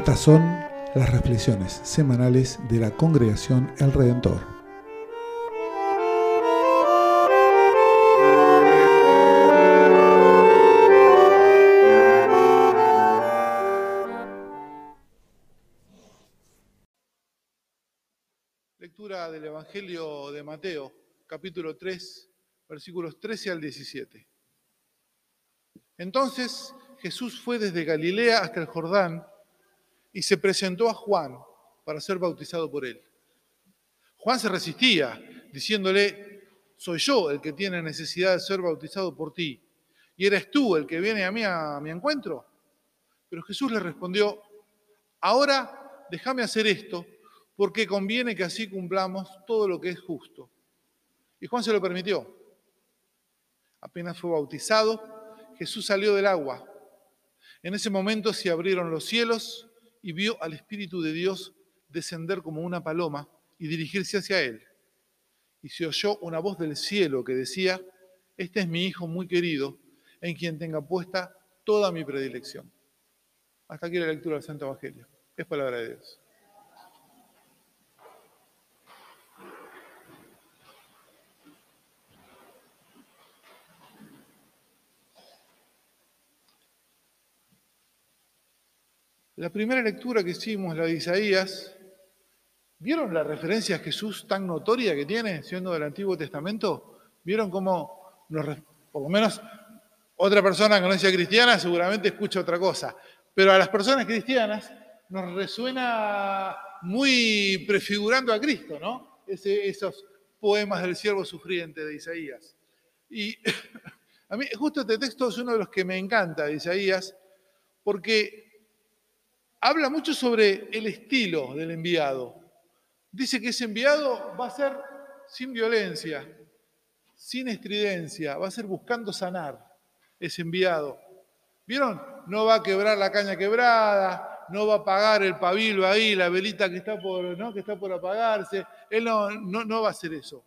Estas son las reflexiones semanales de la congregación El Redentor. Lectura del Evangelio de Mateo, capítulo 3, versículos 13 al 17. Entonces Jesús fue desde Galilea hasta el Jordán y se presentó a Juan para ser bautizado por él. Juan se resistía, diciéndole, soy yo el que tiene necesidad de ser bautizado por ti, y eres tú el que viene a mí a mi encuentro. Pero Jesús le respondió, ahora déjame hacer esto, porque conviene que así cumplamos todo lo que es justo. Y Juan se lo permitió. Apenas fue bautizado, Jesús salió del agua. En ese momento se abrieron los cielos y vio al Espíritu de Dios descender como una paloma y dirigirse hacia él. Y se oyó una voz del cielo que decía, este es mi Hijo muy querido, en quien tenga puesta toda mi predilección. Hasta aquí la lectura del Santo Evangelio. Es palabra de Dios. La primera lectura que hicimos, la de Isaías, ¿vieron la referencia a Jesús tan notoria que tiene, siendo del Antiguo Testamento? ¿Vieron cómo, por lo menos otra persona que no sea cristiana seguramente escucha otra cosa, pero a las personas cristianas nos resuena muy prefigurando a Cristo, ¿no? esos poemas del siervo sufriente de Isaías. Y a mí justo este texto es uno de los que me encanta de Isaías, porque habla mucho sobre el estilo del enviado. Dice que ese enviado va a ser sin violencia, sin estridencia, va a ser buscando sanar ese enviado. ¿Vieron? No va a quebrar la caña quebrada, no va a apagar el pabilo ahí, la velita que está por, ¿no? que está por apagarse. Él no, no va a hacer eso.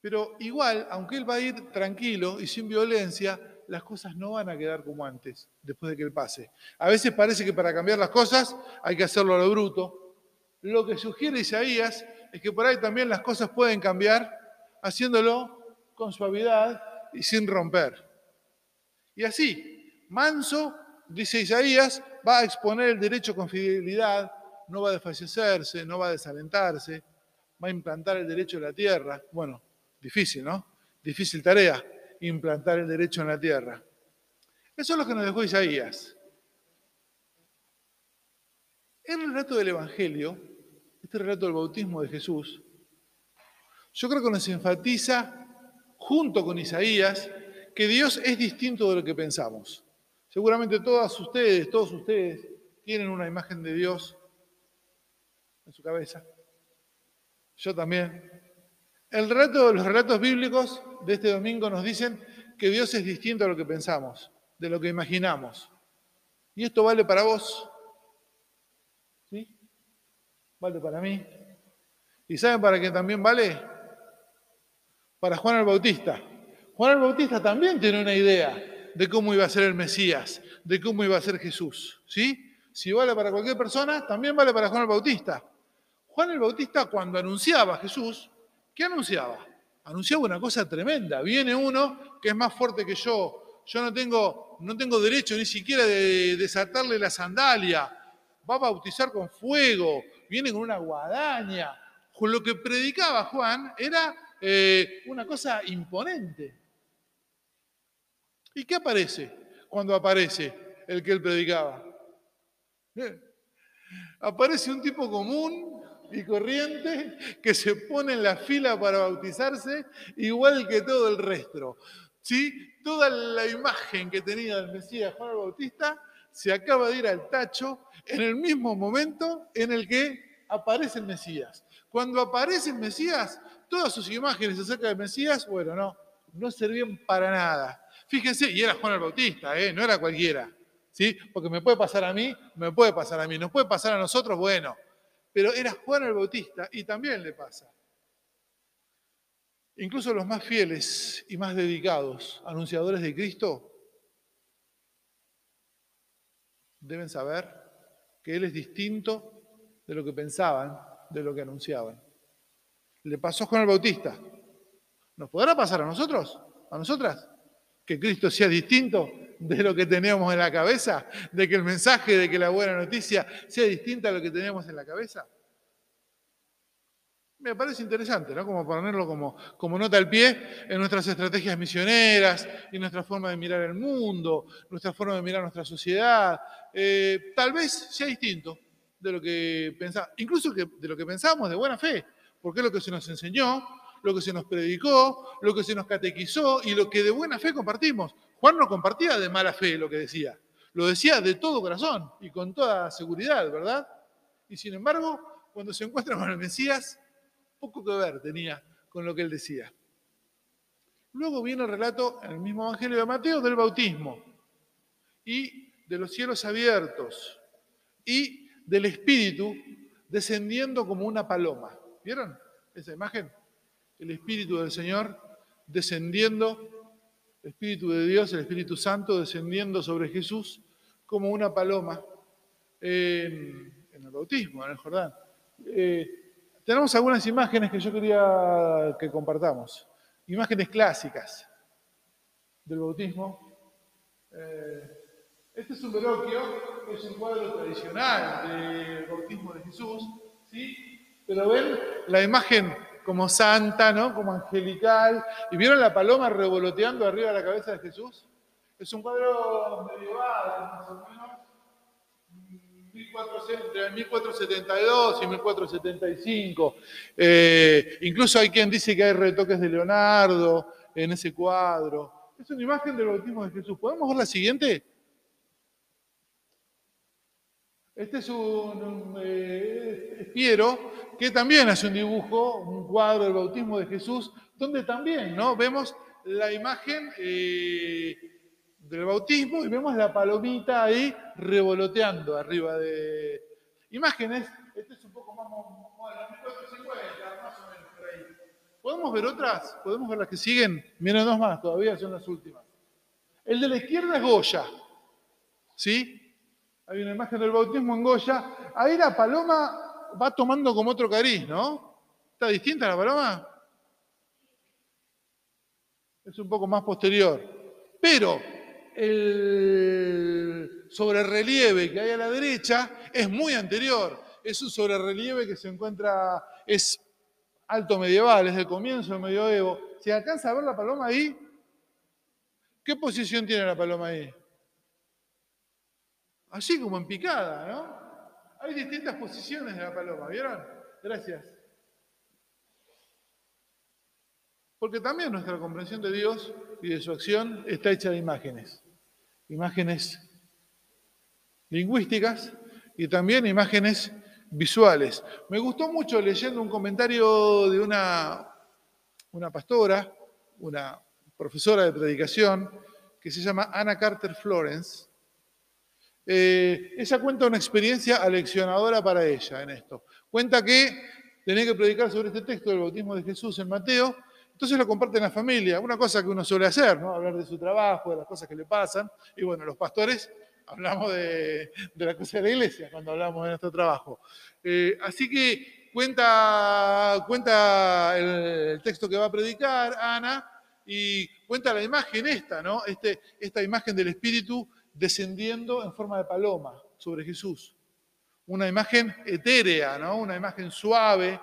Pero igual, aunque él va a ir tranquilo y sin violencia, las cosas no van a quedar como antes, después de que él pase. A veces parece que para cambiar las cosas hay que hacerlo a lo bruto. Lo que sugiere Isaías es que por ahí también las cosas pueden cambiar haciéndolo con suavidad y sin romper. Y así, manso, dice Isaías, va a exponer el derecho con fidelidad, no va a desfallecerse, no va a desalentarse, va a implantar el derecho de la tierra. Bueno, difícil, ¿no? Difícil tarea implantar el derecho en la tierra. Eso es lo que nos dejó Isaías. El relato del Evangelio, este relato del bautismo de Jesús, yo creo que nos enfatiza, junto con Isaías, que Dios es distinto de lo que pensamos. Seguramente todas ustedes, todos ustedes, tienen una imagen de Dios en su cabeza. Yo también. El relato, los relatos bíblicos de este domingo nos dicen que Dios es distinto a lo que pensamos, de lo que imaginamos. Y esto vale para vos. ¿Sí? Vale para mí. ¿Y saben para qué también vale? Para Juan el Bautista. Juan el Bautista también tiene una idea de cómo iba a ser el Mesías, de cómo iba a ser Jesús. ¿Sí? Si vale para cualquier persona, también vale para Juan el Bautista. Juan el Bautista cuando anunciaba a Jesús, ¿Qué anunciaba? Anunciaba una cosa tremenda. Viene uno que es más fuerte que yo. Yo no tengo, no tengo derecho ni siquiera de desatarle la sandalia. Va a bautizar con fuego. Viene con una guadaña. Con lo que predicaba Juan era eh, una cosa imponente. ¿Y qué aparece cuando aparece el que él predicaba? Eh, aparece un tipo común y corriente que se pone en la fila para bautizarse igual que todo el resto. ¿Sí? Toda la imagen que tenía del Mesías Juan el Bautista se acaba de ir al tacho en el mismo momento en el que aparece el Mesías. Cuando aparece el Mesías, todas sus imágenes acerca del Mesías, bueno, no, no servían para nada. Fíjense, y era Juan el Bautista, ¿eh? no era cualquiera. ¿sí? Porque me puede pasar a mí, me puede pasar a mí, nos puede pasar a nosotros, bueno, pero era Juan el Bautista y también le pasa. Incluso los más fieles y más dedicados anunciadores de Cristo deben saber que Él es distinto de lo que pensaban, de lo que anunciaban. Le pasó con el Bautista. ¿Nos podrá pasar a nosotros? ¿A nosotras? Que Cristo sea distinto de lo que teníamos en la cabeza, de que el mensaje de que la buena noticia sea distinta a lo que teníamos en la cabeza. Me parece interesante, ¿no? Como ponerlo como, como nota al pie en nuestras estrategias misioneras y nuestra forma de mirar el mundo, nuestra forma de mirar nuestra sociedad. Eh, tal vez sea distinto de lo que pensamos, incluso de lo que pensamos de buena fe, porque es lo que se nos enseñó, lo que se nos predicó, lo que se nos catequizó y lo que de buena fe compartimos. Juan no compartía de mala fe lo que decía, lo decía de todo corazón y con toda seguridad, ¿verdad? Y sin embargo, cuando se encuentra con el Mesías, poco que ver tenía con lo que él decía. Luego viene el relato en el mismo Evangelio de Mateo del bautismo y de los cielos abiertos y del Espíritu descendiendo como una paloma. ¿Vieron esa imagen? El Espíritu del Señor descendiendo, el Espíritu de Dios, el Espíritu Santo descendiendo sobre Jesús como una paloma en, el bautismo, en el Jordán. Eh, tenemos algunas imágenes que yo quería que compartamos. Imágenes clásicas del bautismo. Eh, este es un veloquio, es un cuadro tradicional del bautismo de Jesús, ¿sí? Pero ven la imagen como santa, ¿no? Como angelical. ¿Y vieron la paloma revoloteando arriba de la cabeza de Jesús? Es un cuadro medieval, más o menos, entre 1472 y 1475. Eh, incluso hay quien dice que hay retoques de Leonardo en ese cuadro. Es una imagen del bautismo de Jesús. ¿Podemos ver la siguiente? Este es un eh, Piero que también hace un dibujo, un cuadro del bautismo de Jesús, donde también ¿no? vemos la imagen eh, del bautismo y vemos la palomita ahí revoloteando arriba de imágenes. Este es un poco más 1450, más o menos. ¿Podemos ver otras? ¿Podemos ver las que siguen? Miren dos más, todavía son las últimas. El de la izquierda es Goya. ¿Sí? Hay una imagen del bautismo en Goya. Ahí la paloma va tomando como otro cariz, ¿no? ¿Está distinta la paloma? Es un poco más posterior. Pero el sobrerelieve que hay a la derecha es muy anterior. Es un sobrerelieve que se encuentra, es alto medieval, es del comienzo del medioevo. ¿Se alcanza a ver la paloma ahí? ¿Qué posición tiene la paloma ahí? Así como en picada, ¿no? Hay distintas posiciones de la paloma, ¿vieron? Gracias. Porque también nuestra comprensión de Dios y de su acción está hecha de imágenes. Imágenes lingüísticas y también imágenes visuales. Me gustó mucho leyendo un comentario de una, una pastora, una profesora de predicación, que se llama Anna Carter Florence. Eh, ella cuenta una experiencia aleccionadora para ella en esto. Cuenta que tenía que predicar sobre este texto del bautismo de Jesús en Mateo entonces lo comparte en la familia, una cosa que uno suele hacer, ¿no? Hablar de su trabajo, de las cosas que le pasan. Y bueno, los pastores hablamos de, la cosa de la iglesia cuando hablamos de nuestro trabajo. Eh, así que cuenta, cuenta el, texto que va a predicar Ana y cuenta la imagen esta, ¿no? Este, esta imagen del Espíritu descendiendo en forma de paloma sobre Jesús. Una imagen etérea, ¿no? Una imagen suave,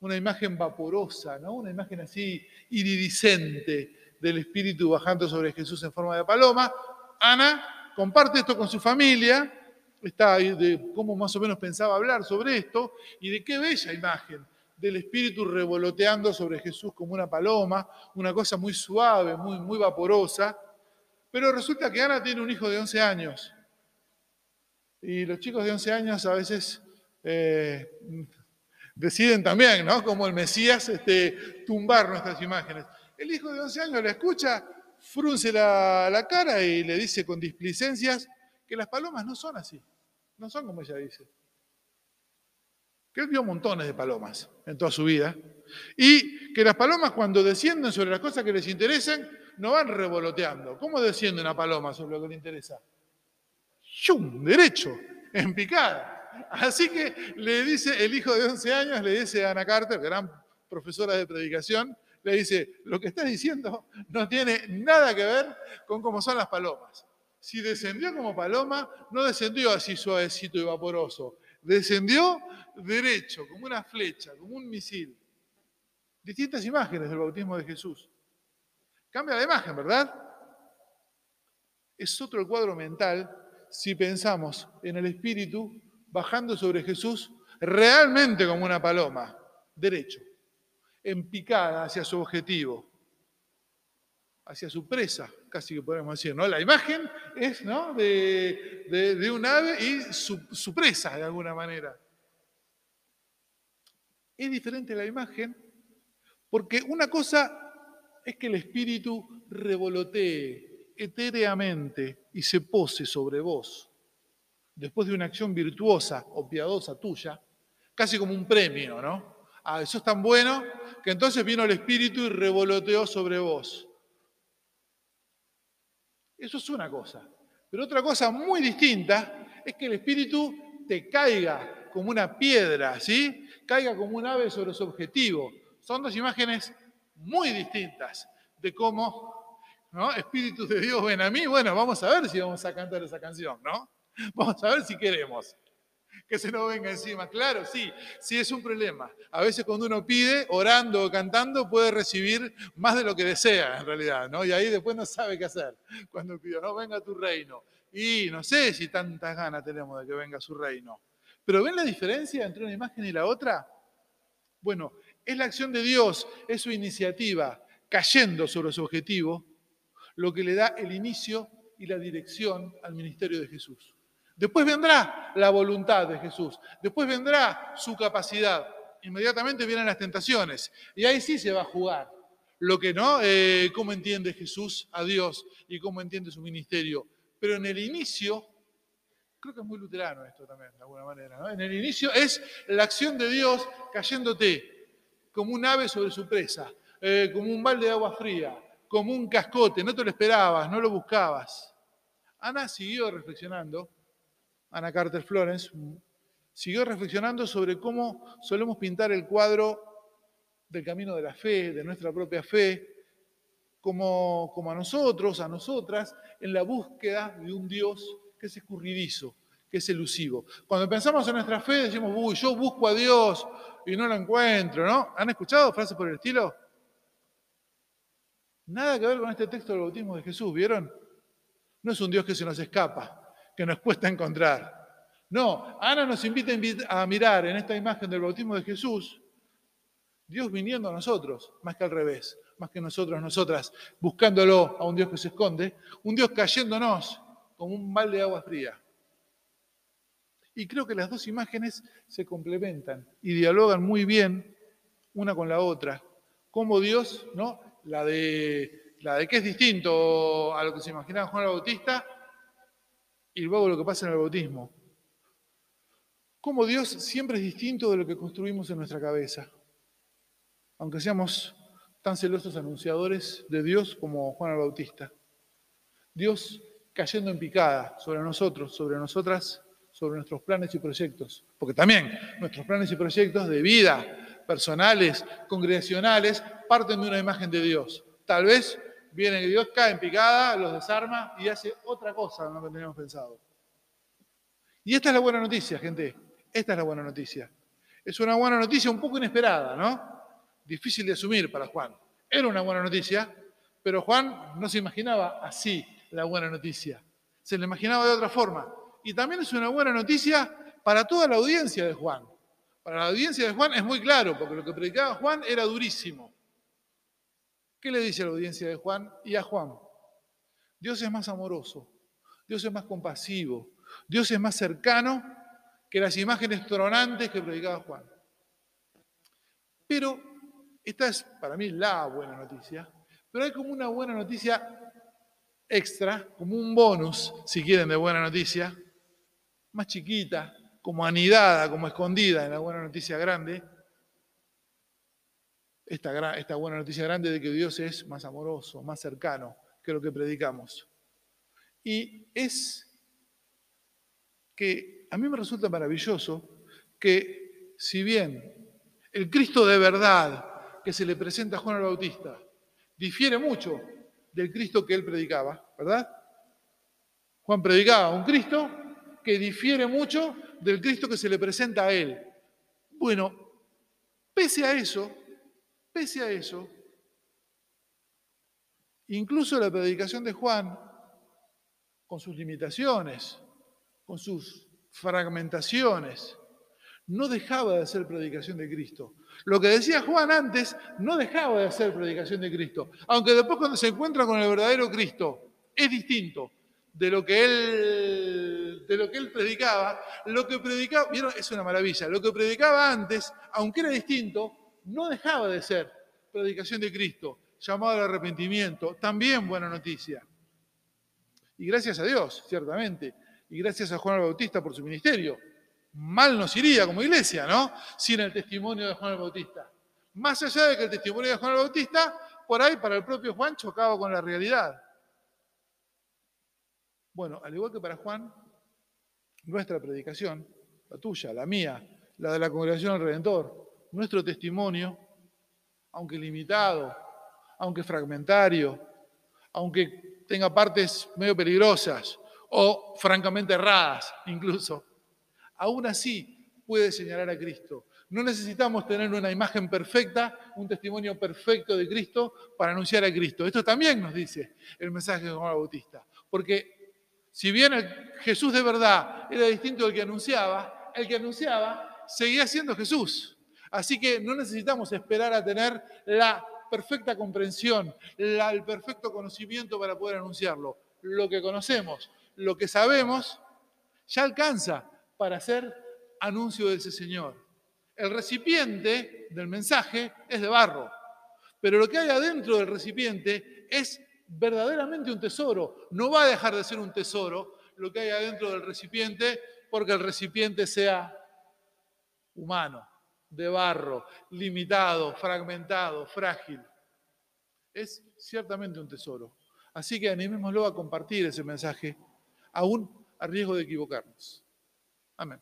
una imagen vaporosa, ¿no? una imagen así iridiscente del Espíritu bajando sobre Jesús en forma de paloma. Ana comparte esto con su familia, está de cómo más o menos pensaba hablar sobre esto y de qué bella imagen del Espíritu revoloteando sobre Jesús como una paloma, una cosa muy suave, muy, muy vaporosa. Pero resulta que Ana tiene un hijo de 11 años. Y los chicos de 11 años a veces eh, deciden también, ¿no? Como el Mesías, este, tumbar nuestras imágenes. El hijo de 11 años la escucha, frunce la, cara y le dice con displicencias que las palomas no son así, no son como ella dice. Que él vio montones de palomas en toda su vida y que las palomas cuando descienden sobre las cosas que les interesan no van revoloteando. ¿Cómo desciende una paloma sobre lo que le interesa? ¡Yum! Derecho, en picada. Así que le dice el hijo de 11 años, le dice a Ana Carter, gran profesora de predicación, le dice, lo que estás diciendo no tiene nada que ver con cómo son las palomas. Si descendió como paloma, no descendió así suavecito y vaporoso, descendió derecho, como una flecha, como un misil. Distintas imágenes del bautismo de Jesús. Cambia la imagen, ¿verdad? Es otro cuadro mental si pensamos en el Espíritu bajando sobre Jesús realmente como una paloma, derecho en picada hacia su objetivo, hacia su presa, casi que podemos decir, ¿no? La imagen es ¿no? de, un ave y su, su presa, de alguna manera. Es diferente la imagen porque una cosa es que el espíritu revolotee etéreamente y se pose sobre vos, después de una acción virtuosa o piadosa tuya, casi como un premio, ¿no? ah, eso es tan bueno, que entonces vino el Espíritu y revoloteó sobre vos. Eso es una cosa. Pero otra cosa muy distinta es que el Espíritu te caiga como una piedra, ¿sí? Caiga como un ave sobre su objetivo. Son dos imágenes muy distintas de cómo, ¿no? Espíritu de Dios ven a mí. Bueno, vamos a ver si vamos a cantar esa canción, ¿no? Vamos a ver si queremos que se nos venga encima. Claro, sí, sí es un problema. A veces cuando uno pide, orando o cantando, puede recibir más de lo que desea en realidad, ¿no? Y ahí después no sabe qué hacer cuando pide, no, venga tu reino. Y no sé si tantas ganas tenemos de que venga su reino. Pero ¿ven la diferencia entre una imagen y la otra? Bueno, es la acción de Dios, es su iniciativa, cayendo sobre su objetivo, lo que le da el inicio y la dirección al ministerio de Jesús. Después vendrá la voluntad de Jesús. Después vendrá su capacidad. Inmediatamente vienen las tentaciones. Y ahí sí se va a jugar. Lo que no, eh, cómo entiende Jesús a Dios y cómo entiende su ministerio. Pero en el inicio, creo que es muy luterano esto también, de alguna manera. En el inicio es la acción de Dios cayéndote como un ave sobre su presa, eh, como un balde de agua fría, como un cascote. No te lo esperabas, no lo buscabas. Ana siguió reflexionando Ana Carter Florence, siguió reflexionando sobre cómo solemos pintar el cuadro del camino de la fe, de nuestra propia fe, como, como a nosotros, a nosotras, en la búsqueda de un Dios que es escurridizo, es elusivo. Cuando pensamos en nuestra fe, decimos, uy, yo busco a Dios y no lo encuentro, ¿no? ¿Han escuchado frases por el estilo? Nada que ver con este texto del bautismo de Jesús, ¿vieron? No es un Dios que se nos escapa, que nos cuesta encontrar. No, Ana nos invita a mirar en esta imagen del bautismo de Jesús, Dios viniendo a nosotros, más que al revés, más que nosotros, nosotras, buscándolo a un Dios que se esconde, un Dios cayéndonos como un mal de agua fría. Y creo que las dos imágenes se complementan y dialogan muy bien una con la otra. Como Dios, ¿no? La de, la de que es distinto a lo que se imaginaba Juan el Bautista, y luego lo que pasa en el bautismo. Cómo Dios siempre es distinto de lo que construimos en nuestra cabeza. Aunque seamos tan celosos anunciadores de Dios como Juan el Bautista. Dios cayendo en picada sobre nosotros, sobre nosotras, sobre nuestros planes y proyectos. Porque también nuestros planes y proyectos de vida, personales, congregacionales, parten de una imagen de Dios. Tal vez viene Dios, cae en picada, los desarma y hace otra cosa de lo que teníamos pensado. Y esta es la buena noticia, gente. Esta es la buena noticia. Es una buena noticia un poco inesperada, ¿no? Difícil de asumir para Juan. Era una buena noticia, pero Juan no se imaginaba así la buena noticia. Se la imaginaba de otra forma. Y también es una buena noticia para toda la audiencia de Juan. Para la audiencia de Juan es muy claro, porque lo que predicaba Juan era durísimo. ¿Qué le dice a la audiencia de Juan y a Juan? Dios es más amoroso, Dios es más compasivo, Dios es más cercano que las imágenes tronantes que predicaba Juan. Pero esta es para mí la buena noticia, pero hay como una buena noticia extra, como un bonus, si quieren, de buena noticia, más chiquita, como anidada, como escondida en la buena noticia grande, esta, esta buena noticia grande de que Dios es más amoroso, más cercano que lo que predicamos. Y es que a mí me resulta maravilloso que si bien el Cristo de verdad que se le presenta a Juan el Bautista difiere mucho del Cristo que él predicaba, ¿verdad? Juan predicaba un Cristo que difiere mucho del Cristo que se le presenta a él. Bueno, pese a eso, pese a eso, incluso la predicación de Juan, con sus limitaciones, con sus fragmentaciones, no dejaba de ser predicación de Cristo. Lo que decía Juan antes no dejaba de ser predicación de Cristo, aunque después cuando se encuentra con el verdadero Cristo es distinto de lo que él, de lo que él predicaba. Lo que predicaba, vieron, es una maravilla, lo que predicaba antes, aunque era distinto, no dejaba de ser predicación de Cristo, llamado al arrepentimiento, también buena noticia. Y gracias a Dios, ciertamente, y gracias a Juan el Bautista por su ministerio. Mal nos iría como iglesia, ¿no? Sin el testimonio de Juan el Bautista. Más allá de que el testimonio de Juan el Bautista, por ahí para el propio Juan chocaba con la realidad. Bueno, al igual que para Juan, nuestra predicación, la tuya, la mía, la de la congregación del Redentor, nuestro testimonio, aunque limitado, aunque fragmentario, aunque tenga partes medio peligrosas o francamente erradas incluso, aún así puede señalar a Cristo. No necesitamos tener una imagen perfecta, un testimonio perfecto de Cristo para anunciar a Cristo. Esto también nos dice el mensaje de Juan Bautista. Porque si bien Jesús de verdad era distinto del que anunciaba, el que anunciaba seguía siendo Jesús. Así que no necesitamos esperar a tener la perfecta comprensión, el perfecto conocimiento para poder anunciarlo. Lo que conocemos, lo que sabemos, ya alcanza para hacer anuncio de ese Señor. El recipiente del mensaje es de barro, pero lo que hay adentro del recipiente es verdaderamente un tesoro. No va a dejar de ser un tesoro lo que hay adentro del recipiente porque el recipiente sea humano, de barro, limitado, fragmentado, frágil. Es ciertamente un tesoro. Así que animémoslo a compartir ese mensaje, aún a riesgo de equivocarnos. Amén.